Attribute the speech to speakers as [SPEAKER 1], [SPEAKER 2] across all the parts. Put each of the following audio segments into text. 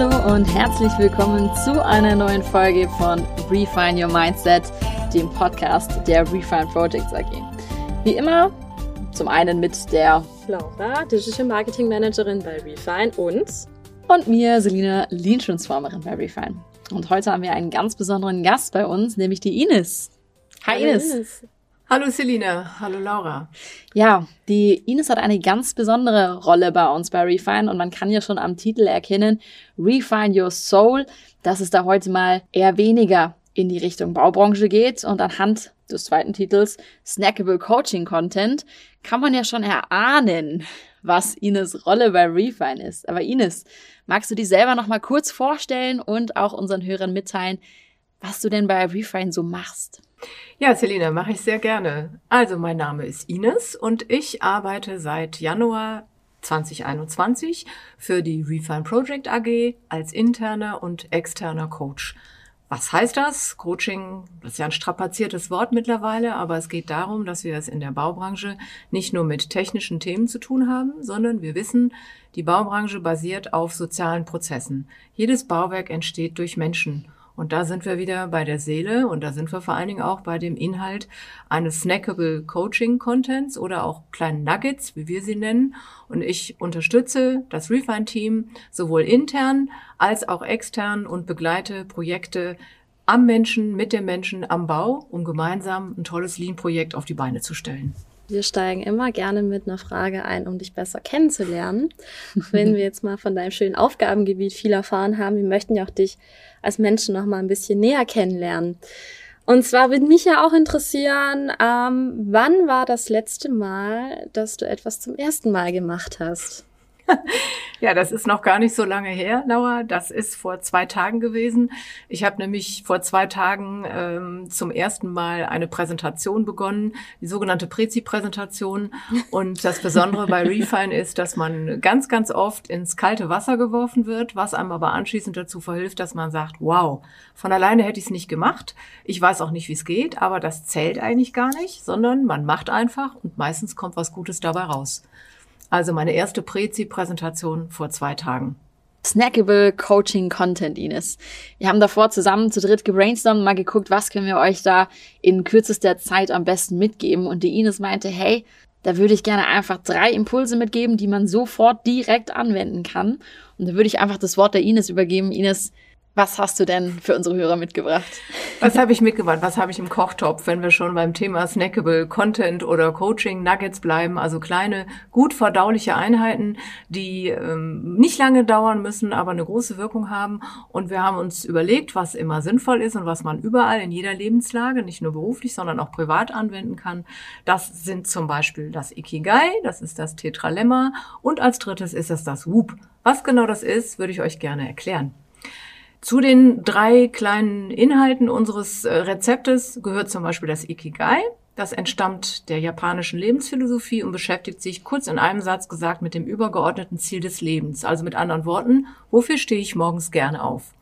[SPEAKER 1] Hallo und herzlich willkommen zu einer neuen Folge von Refine Your Mindset, dem Podcast der Refine Projects AG. Wie immer, zum einen mit der
[SPEAKER 2] Laura, Digital Marketing Managerin bei Refine und
[SPEAKER 1] und mir, Selina, Lean Transformerin bei Refine. Und heute haben wir einen ganz besonderen Gast bei uns, nämlich die Ines.
[SPEAKER 3] Hi Ines. Ines. Hallo Selina, hallo Laura.
[SPEAKER 1] Ja, die Ines hat eine ganz besondere Rolle bei uns bei Refine und man kann ja schon am Titel erkennen, Refine Your Soul, dass es da heute mal eher weniger in die Richtung Baubranche geht und anhand des zweiten Titels Snackable Coaching Content kann man ja schon erahnen, was Ines Rolle bei Refine ist. Aber Ines, magst du dich selber noch mal kurz vorstellen und auch unseren Hörern mitteilen, was du denn bei Refine so machst?
[SPEAKER 3] Ja, Selina, mache ich sehr gerne. Also, mein Name ist Ines und ich arbeite seit Januar 2021 für die Refine Project AG als interner und externer Coach. Was heißt das? Coaching, das ist ja ein strapaziertes Wort mittlerweile, aber es geht darum, dass wir es in der Baubranche nicht nur mit technischen Themen zu tun haben, sondern wir wissen, die Baubranche basiert auf sozialen Prozessen. Jedes Bauwerk entsteht durch Menschen. Und da sind wir wieder bei der Seele und da sind wir vor allen Dingen auch bei dem Inhalt eines snackable Coaching Contents oder auch kleinen Nuggets, wie wir sie nennen. Und ich unterstütze das Refine Team sowohl intern als auch extern und begleite Projekte am Menschen, mit dem Menschen am Bau, um gemeinsam ein tolles Lean-Projekt auf die Beine zu stellen.
[SPEAKER 2] Wir steigen immer gerne mit einer Frage ein, um dich besser kennenzulernen. Wenn wir jetzt mal von deinem schönen Aufgabengebiet viel erfahren haben, wir möchten ja auch dich als Menschen noch mal ein bisschen näher kennenlernen. Und zwar würde mich ja auch interessieren, ähm, wann war das letzte Mal, dass du etwas zum ersten Mal gemacht hast?
[SPEAKER 3] ja, das ist noch gar nicht so lange her, Laura. Das ist vor zwei Tagen gewesen. Ich habe nämlich vor zwei Tagen ähm, zum ersten Mal eine Präsentation begonnen, die sogenannte Prezi-Präsentation. Und das Besondere bei Refine ist, dass man ganz, ganz oft ins kalte Wasser geworfen wird, was einem aber anschließend dazu verhilft, dass man sagt, wow, von alleine hätte ich es nicht gemacht. Ich weiß auch nicht, wie es geht, aber das zählt eigentlich gar nicht, sondern man macht einfach und meistens kommt was Gutes dabei raus. Also meine erste Prezi-Präsentation vor zwei Tagen.
[SPEAKER 1] Snackable Coaching Content, Ines. Wir haben davor zusammen zu dritt gebrainstormt, mal geguckt, was können wir euch da in kürzester Zeit am besten mitgeben. Und die Ines meinte, hey, da würde ich gerne einfach drei Impulse mitgeben, die man sofort direkt anwenden kann. Und da würde ich einfach das Wort der Ines übergeben. Ines, was hast du denn für unsere Hörer mitgebracht?
[SPEAKER 3] Was habe ich mitgebracht? Was habe ich im Kochtopf, wenn wir schon beim Thema Snackable Content oder Coaching Nuggets bleiben? Also kleine, gut verdauliche Einheiten, die ähm, nicht lange dauern müssen, aber eine große Wirkung haben. Und wir haben uns überlegt, was immer sinnvoll ist und was man überall in jeder Lebenslage, nicht nur beruflich, sondern auch privat anwenden kann. Das sind zum Beispiel das Ikigai, das ist das Tetralemma und als drittes ist es das Whoop. Was genau das ist, würde ich euch gerne erklären. Zu den drei kleinen Inhalten unseres äh, Rezeptes gehört zum Beispiel das Ikigai. Das entstammt der japanischen Lebensphilosophie und beschäftigt sich kurz in einem Satz gesagt mit dem übergeordneten Ziel des Lebens. Also mit anderen Worten, wofür stehe ich morgens gerne auf?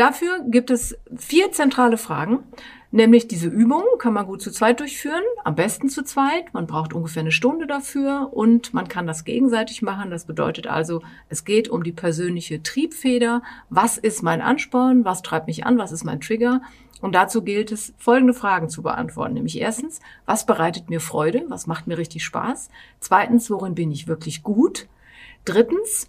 [SPEAKER 3] Dafür gibt es vier zentrale Fragen, nämlich diese Übung kann man gut zu zweit durchführen, am besten zu zweit. Man braucht ungefähr eine Stunde dafür und man kann das gegenseitig machen. Das bedeutet also, es geht um die persönliche Triebfeder. Was ist mein Ansporn? Was treibt mich an? Was ist mein Trigger? Und dazu gilt es, folgende Fragen zu beantworten. Nämlich erstens, was bereitet mir Freude? Was macht mir richtig Spaß? Zweitens, worin bin ich wirklich gut? Drittens,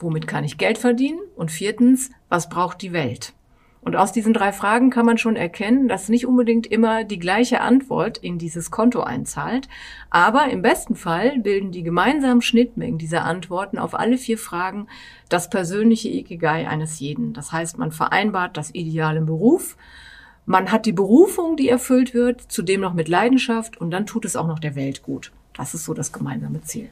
[SPEAKER 3] womit kann ich Geld verdienen? Und viertens, was braucht die Welt? Und aus diesen drei Fragen kann man schon erkennen, dass nicht unbedingt immer die gleiche Antwort in dieses Konto einzahlt. Aber im besten Fall bilden die gemeinsamen Schnittmengen dieser Antworten auf alle vier Fragen das persönliche Ikigai eines jeden. Das heißt, man vereinbart das ideale Beruf, man hat die Berufung, die erfüllt wird, zudem noch mit Leidenschaft und dann tut es auch noch der Welt gut. Das ist so das gemeinsame Ziel.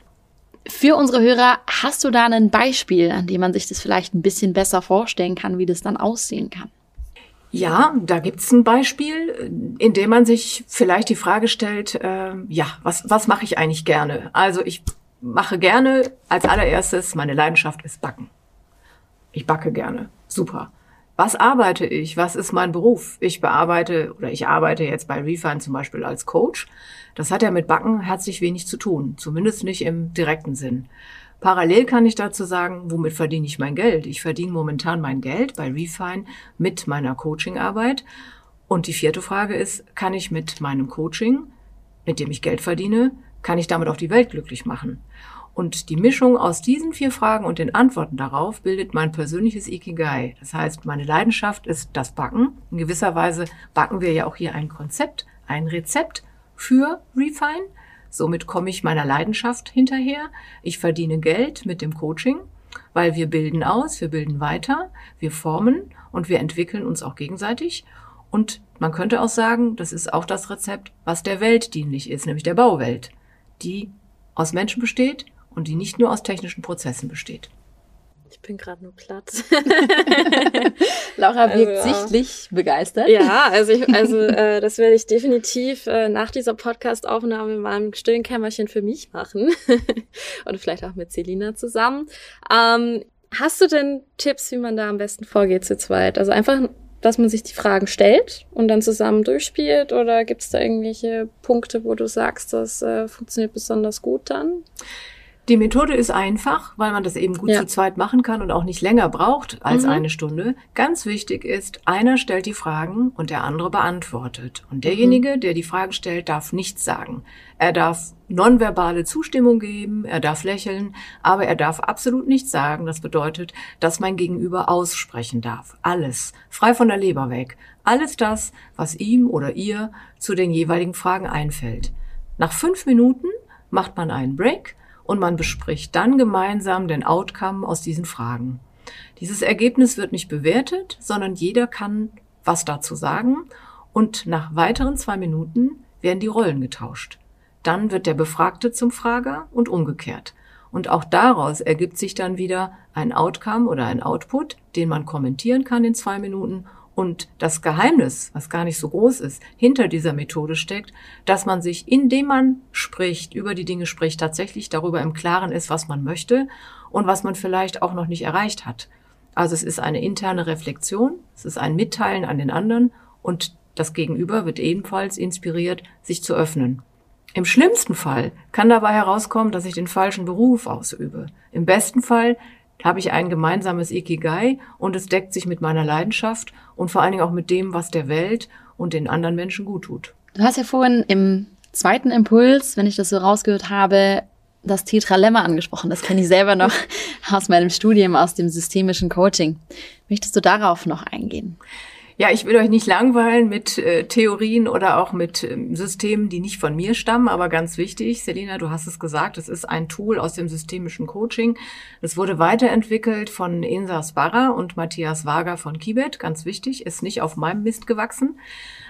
[SPEAKER 1] Für unsere Hörer, hast du da ein Beispiel, an dem man sich das vielleicht ein bisschen besser vorstellen kann, wie das dann aussehen kann?
[SPEAKER 3] Ja, da gibt's ein Beispiel, in dem man sich vielleicht die Frage stellt, äh, ja, was, was mache ich eigentlich gerne? Also ich mache gerne als allererstes, meine Leidenschaft ist Backen. Ich backe gerne. Super. Was arbeite ich? Was ist mein Beruf? Ich bearbeite oder ich arbeite jetzt bei Refine zum Beispiel als Coach. Das hat ja mit Backen herzlich wenig zu tun, zumindest nicht im direkten Sinn. Parallel kann ich dazu sagen, womit verdiene ich mein Geld? Ich verdiene momentan mein Geld bei Refine mit meiner Coachingarbeit. Und die vierte Frage ist, kann ich mit meinem Coaching, mit dem ich Geld verdiene, kann ich damit auch die Welt glücklich machen? Und die Mischung aus diesen vier Fragen und den Antworten darauf bildet mein persönliches Ikigai. Das heißt, meine Leidenschaft ist das Backen. In gewisser Weise backen wir ja auch hier ein Konzept, ein Rezept für Refine. Somit komme ich meiner Leidenschaft hinterher. Ich verdiene Geld mit dem Coaching, weil wir bilden aus, wir bilden weiter, wir formen und wir entwickeln uns auch gegenseitig. Und man könnte auch sagen, das ist auch das Rezept, was der Welt dienlich ist, nämlich der Bauwelt, die aus Menschen besteht und die nicht nur aus technischen Prozessen besteht.
[SPEAKER 2] Ich bin gerade nur platt.
[SPEAKER 1] Laura wirkt also, sichtlich begeistert.
[SPEAKER 2] Ja, also ich, also äh, das werde ich definitiv äh, nach dieser Podcast-Aufnahme in meinem stillen Kämmerchen für mich machen und vielleicht auch mit Selina zusammen. Ähm, hast du denn Tipps, wie man da am besten vorgeht zu zweit? Also einfach, dass man sich die Fragen stellt und dann zusammen durchspielt oder gibt es da irgendwelche Punkte, wo du sagst, das äh, funktioniert besonders gut dann?
[SPEAKER 3] Die Methode ist einfach, weil man das eben gut ja. zu zweit machen kann und auch nicht länger braucht als mhm. eine Stunde. Ganz wichtig ist, einer stellt die Fragen und der andere beantwortet. Und derjenige, mhm. der die Fragen stellt, darf nichts sagen. Er darf nonverbale Zustimmung geben, er darf lächeln, aber er darf absolut nichts sagen. Das bedeutet, dass mein Gegenüber aussprechen darf. Alles. Frei von der Leber weg. Alles das, was ihm oder ihr zu den jeweiligen Fragen einfällt. Nach fünf Minuten macht man einen Break und man bespricht dann gemeinsam den Outcome aus diesen Fragen. Dieses Ergebnis wird nicht bewertet, sondern jeder kann was dazu sagen und nach weiteren zwei Minuten werden die Rollen getauscht. Dann wird der Befragte zum Frager und umgekehrt. Und auch daraus ergibt sich dann wieder ein Outcome oder ein Output, den man kommentieren kann in zwei Minuten und das Geheimnis, was gar nicht so groß ist, hinter dieser Methode steckt, dass man sich, indem man spricht, über die Dinge spricht, tatsächlich darüber im Klaren ist, was man möchte und was man vielleicht auch noch nicht erreicht hat. Also es ist eine interne Reflexion, es ist ein Mitteilen an den anderen und das Gegenüber wird ebenfalls inspiriert, sich zu öffnen. Im schlimmsten Fall kann dabei herauskommen, dass ich den falschen Beruf ausübe. Im besten Fall habe ich ein gemeinsames Ikigai und es deckt sich mit meiner Leidenschaft und vor allen Dingen auch mit dem, was der Welt und den anderen Menschen gut tut.
[SPEAKER 1] Du hast ja vorhin im zweiten Impuls, wenn ich das so rausgehört habe, das Tetralemma angesprochen. Das kenne ich selber noch aus meinem Studium, aus dem systemischen Coaching. Möchtest du darauf noch eingehen?
[SPEAKER 3] Ja, ich will euch nicht langweilen mit äh, Theorien oder auch mit ähm, Systemen, die nicht von mir stammen, aber ganz wichtig, Selina, du hast es gesagt, es ist ein Tool aus dem systemischen Coaching. Es wurde weiterentwickelt von Insa Sparra und Matthias Wager von Kibet, ganz wichtig, ist nicht auf meinem Mist gewachsen.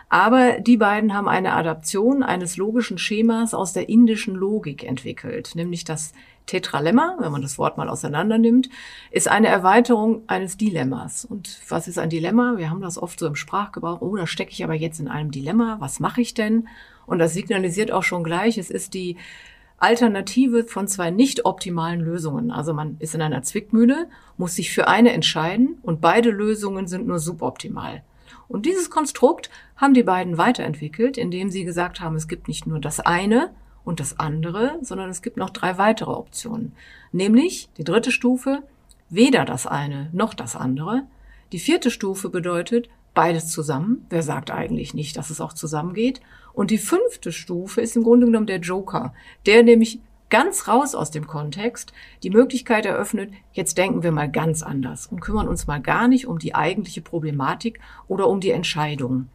[SPEAKER 3] Aber die beiden haben eine Adaption eines logischen Schemas aus der indischen Logik entwickelt, nämlich das Tetralemma, wenn man das Wort mal auseinander nimmt, ist eine Erweiterung eines Dilemmas. Und was ist ein Dilemma? Wir haben das oft so im Sprachgebrauch, oh, da stecke ich aber jetzt in einem Dilemma, was mache ich denn? Und das signalisiert auch schon gleich, es ist die Alternative von zwei nicht optimalen Lösungen. Also man ist in einer Zwickmühle, muss sich für eine entscheiden und beide Lösungen sind nur suboptimal. Und dieses Konstrukt haben die beiden weiterentwickelt, indem sie gesagt haben, es gibt nicht nur das eine, und das andere, sondern es gibt noch drei weitere Optionen. Nämlich die dritte Stufe, weder das eine noch das andere. Die vierte Stufe bedeutet beides zusammen. Wer sagt eigentlich nicht, dass es auch zusammengeht? Und die fünfte Stufe ist im Grunde genommen der Joker, der nämlich ganz raus aus dem Kontext die Möglichkeit eröffnet, jetzt denken wir mal ganz anders und kümmern uns mal gar nicht um die eigentliche Problematik oder um die Entscheidung.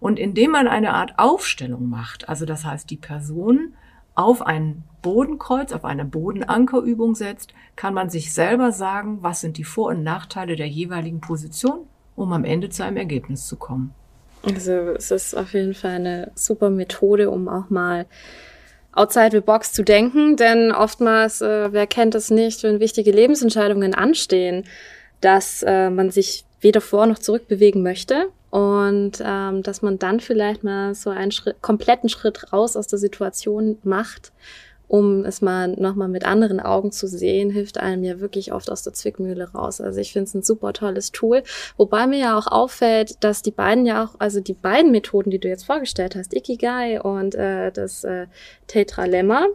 [SPEAKER 3] Und indem man eine Art Aufstellung macht, also das heißt, die Person auf ein Bodenkreuz, auf eine Bodenankerübung setzt, kann man sich selber sagen, was sind die Vor- und Nachteile der jeweiligen Position, um am Ende zu einem Ergebnis zu kommen.
[SPEAKER 2] Also es ist auf jeden Fall eine super Methode, um auch mal outside the box zu denken, denn oftmals, äh, wer kennt es nicht, wenn wichtige Lebensentscheidungen anstehen, dass äh, man sich weder vor noch zurück bewegen möchte und ähm, dass man dann vielleicht mal so einen Schritt, kompletten Schritt raus aus der Situation macht, um es mal nochmal mit anderen Augen zu sehen, hilft einem ja wirklich oft aus der Zwickmühle raus. Also ich finde es ein super tolles Tool, wobei mir ja auch auffällt, dass die beiden ja auch, also die beiden Methoden, die du jetzt vorgestellt hast, Ikigai und äh, das äh, Tetralemma,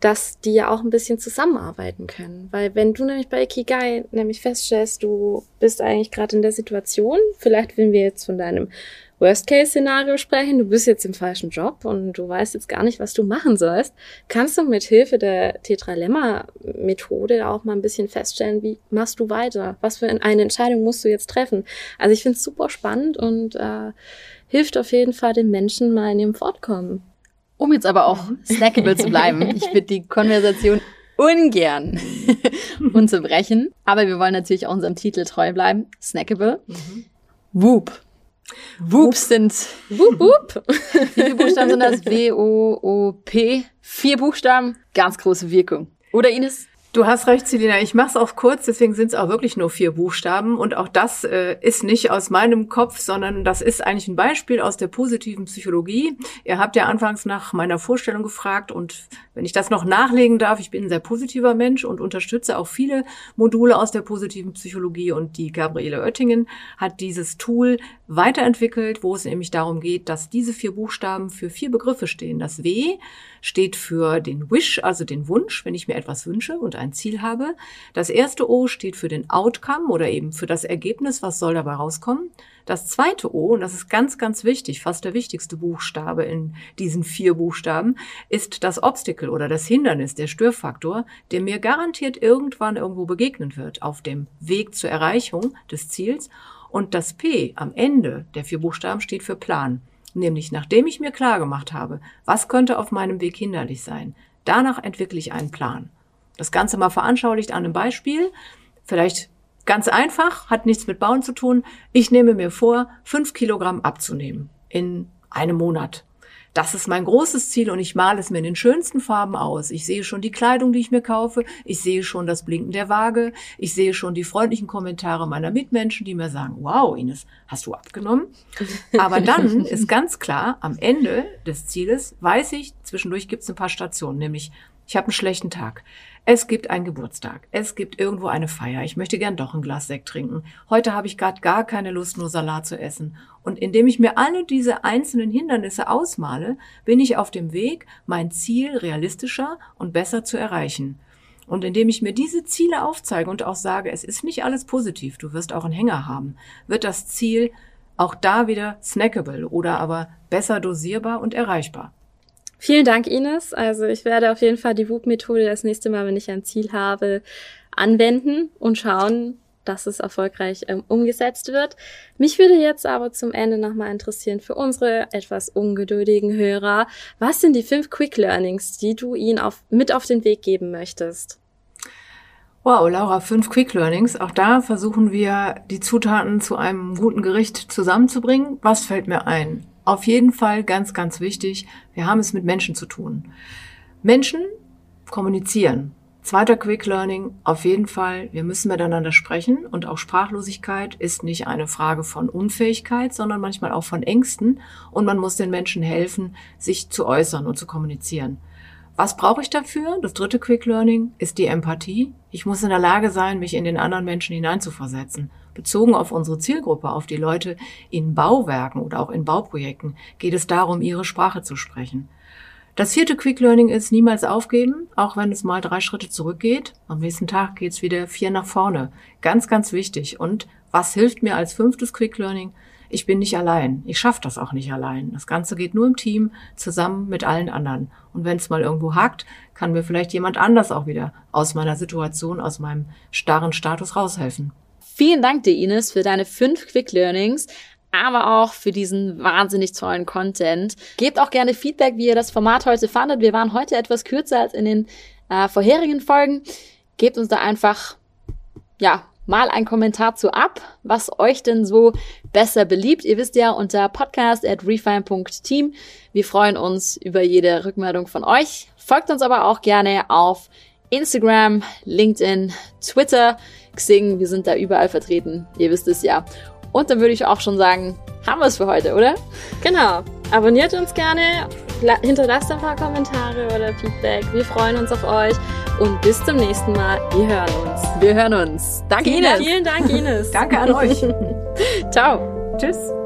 [SPEAKER 2] dass die ja auch ein bisschen zusammenarbeiten können. Weil wenn du nämlich bei Ikigai nämlich feststellst, du bist eigentlich gerade in der Situation, vielleicht wenn wir jetzt von deinem Worst-Case-Szenario sprechen, du bist jetzt im falschen Job und du weißt jetzt gar nicht, was du machen sollst, kannst du mit Hilfe der Tetralemma-Methode auch mal ein bisschen feststellen, wie machst du weiter? Was für eine Entscheidung musst du jetzt treffen? Also ich finde es super spannend und äh, hilft auf jeden Fall den Menschen mal in ihrem Fortkommen.
[SPEAKER 1] Um jetzt aber auch snackable zu bleiben, ich würde die Konversation ungern unterbrechen, aber wir wollen natürlich auch unserem Titel treu bleiben, snackable. Mhm. Whoop. Whoops sind. Whoop, whoop. Wie viele Buchstaben sind das? W-O-O-P. Vier Buchstaben, ganz große Wirkung. Oder Ines?
[SPEAKER 3] Du hast recht, Selina. Ich mache es auch kurz, deswegen sind es auch wirklich nur vier Buchstaben. Und auch das äh, ist nicht aus meinem Kopf, sondern das ist eigentlich ein Beispiel aus der positiven Psychologie. Ihr habt ja anfangs nach meiner Vorstellung gefragt und wenn ich das noch nachlegen darf, ich bin ein sehr positiver Mensch und unterstütze auch viele Module aus der positiven Psychologie. Und die Gabriele Oettingen hat dieses Tool weiterentwickelt, wo es nämlich darum geht, dass diese vier Buchstaben für vier Begriffe stehen. Das W steht für den Wish, also den Wunsch, wenn ich mir etwas wünsche und ein Ziel habe. Das erste O steht für den Outcome oder eben für das Ergebnis, was soll dabei rauskommen. Das zweite O, und das ist ganz, ganz wichtig, fast der wichtigste Buchstabe in diesen vier Buchstaben, ist das Obstacle oder das Hindernis, der Störfaktor, der mir garantiert irgendwann irgendwo begegnen wird auf dem Weg zur Erreichung des Ziels. Und das P am Ende der vier Buchstaben steht für Plan. Nämlich nachdem ich mir klar gemacht habe, was könnte auf meinem Weg hinderlich sein, danach entwickle ich einen Plan. Das Ganze mal veranschaulicht an einem Beispiel. Vielleicht ganz einfach, hat nichts mit Bauen zu tun. Ich nehme mir vor, fünf Kilogramm abzunehmen in einem Monat das ist mein großes Ziel und ich male es mir in den schönsten Farben aus. Ich sehe schon die Kleidung, die ich mir kaufe. Ich sehe schon das Blinken der Waage. Ich sehe schon die freundlichen Kommentare meiner Mitmenschen, die mir sagen, wow, Ines, hast du abgenommen? Aber dann ist ganz klar, am Ende des Zieles weiß ich, zwischendurch gibt es ein paar Stationen, nämlich ich habe einen schlechten Tag. Es gibt einen Geburtstag. Es gibt irgendwo eine Feier. Ich möchte gern doch ein Glas Sekt trinken. Heute habe ich gerade gar keine Lust, nur Salat zu essen. Und indem ich mir alle diese einzelnen Hindernisse ausmale, bin ich auf dem Weg, mein Ziel realistischer und besser zu erreichen. Und indem ich mir diese Ziele aufzeige und auch sage, es ist nicht alles positiv, du wirst auch einen Hänger haben, wird das Ziel auch da wieder snackable oder aber besser dosierbar und erreichbar.
[SPEAKER 2] Vielen Dank, Ines. Also ich werde auf jeden Fall die WUP-Methode das nächste Mal, wenn ich ein Ziel habe, anwenden und schauen, dass es erfolgreich ähm, umgesetzt wird. Mich würde jetzt aber zum Ende nochmal interessieren für unsere etwas ungeduldigen Hörer. Was sind die fünf Quick Learnings, die du ihnen auf, mit auf den Weg geben möchtest?
[SPEAKER 3] Wow, Laura, fünf Quick Learnings. Auch da versuchen wir, die Zutaten zu einem guten Gericht zusammenzubringen. Was fällt mir ein? Auf jeden Fall ganz, ganz wichtig, wir haben es mit Menschen zu tun. Menschen kommunizieren. Zweiter Quick Learning, auf jeden Fall, wir müssen miteinander sprechen und auch Sprachlosigkeit ist nicht eine Frage von Unfähigkeit, sondern manchmal auch von Ängsten und man muss den Menschen helfen, sich zu äußern und zu kommunizieren. Was brauche ich dafür? Das dritte Quick Learning ist die Empathie. Ich muss in der Lage sein, mich in den anderen Menschen hineinzuversetzen. Bezogen auf unsere Zielgruppe, auf die Leute in Bauwerken oder auch in Bauprojekten, geht es darum, ihre Sprache zu sprechen. Das vierte Quick Learning ist niemals aufgeben, auch wenn es mal drei Schritte zurückgeht. Am nächsten Tag geht's wieder vier nach vorne. Ganz, ganz wichtig. Und was hilft mir als fünftes Quick Learning? ich bin nicht allein. Ich schaffe das auch nicht allein. Das Ganze geht nur im Team, zusammen mit allen anderen. Und wenn es mal irgendwo hakt, kann mir vielleicht jemand anders auch wieder aus meiner Situation, aus meinem starren Status raushelfen.
[SPEAKER 1] Vielen Dank dir, Ines, für deine fünf Quick Learnings aber auch für diesen wahnsinnig tollen Content. Gebt auch gerne Feedback, wie ihr das Format heute fandet. Wir waren heute etwas kürzer als in den äh, vorherigen Folgen. Gebt uns da einfach, ja, mal einen Kommentar zu ab, was euch denn so besser beliebt. Ihr wisst ja unter podcast at refine.team. Wir freuen uns über jede Rückmeldung von euch. Folgt uns aber auch gerne auf Instagram, LinkedIn, Twitter, Xing. Wir sind da überall vertreten. Ihr wisst es ja. Und dann würde ich auch schon sagen, haben wir es für heute, oder?
[SPEAKER 2] Genau. Abonniert uns gerne, hinterlasst ein paar Kommentare oder Feedback. Wir freuen uns auf euch und bis zum nächsten Mal. Wir hören uns.
[SPEAKER 1] Wir hören uns. Danke,
[SPEAKER 2] vielen,
[SPEAKER 1] Ines.
[SPEAKER 2] Vielen Dank, Ines.
[SPEAKER 3] Danke an euch.
[SPEAKER 1] Ciao.
[SPEAKER 3] Tschüss.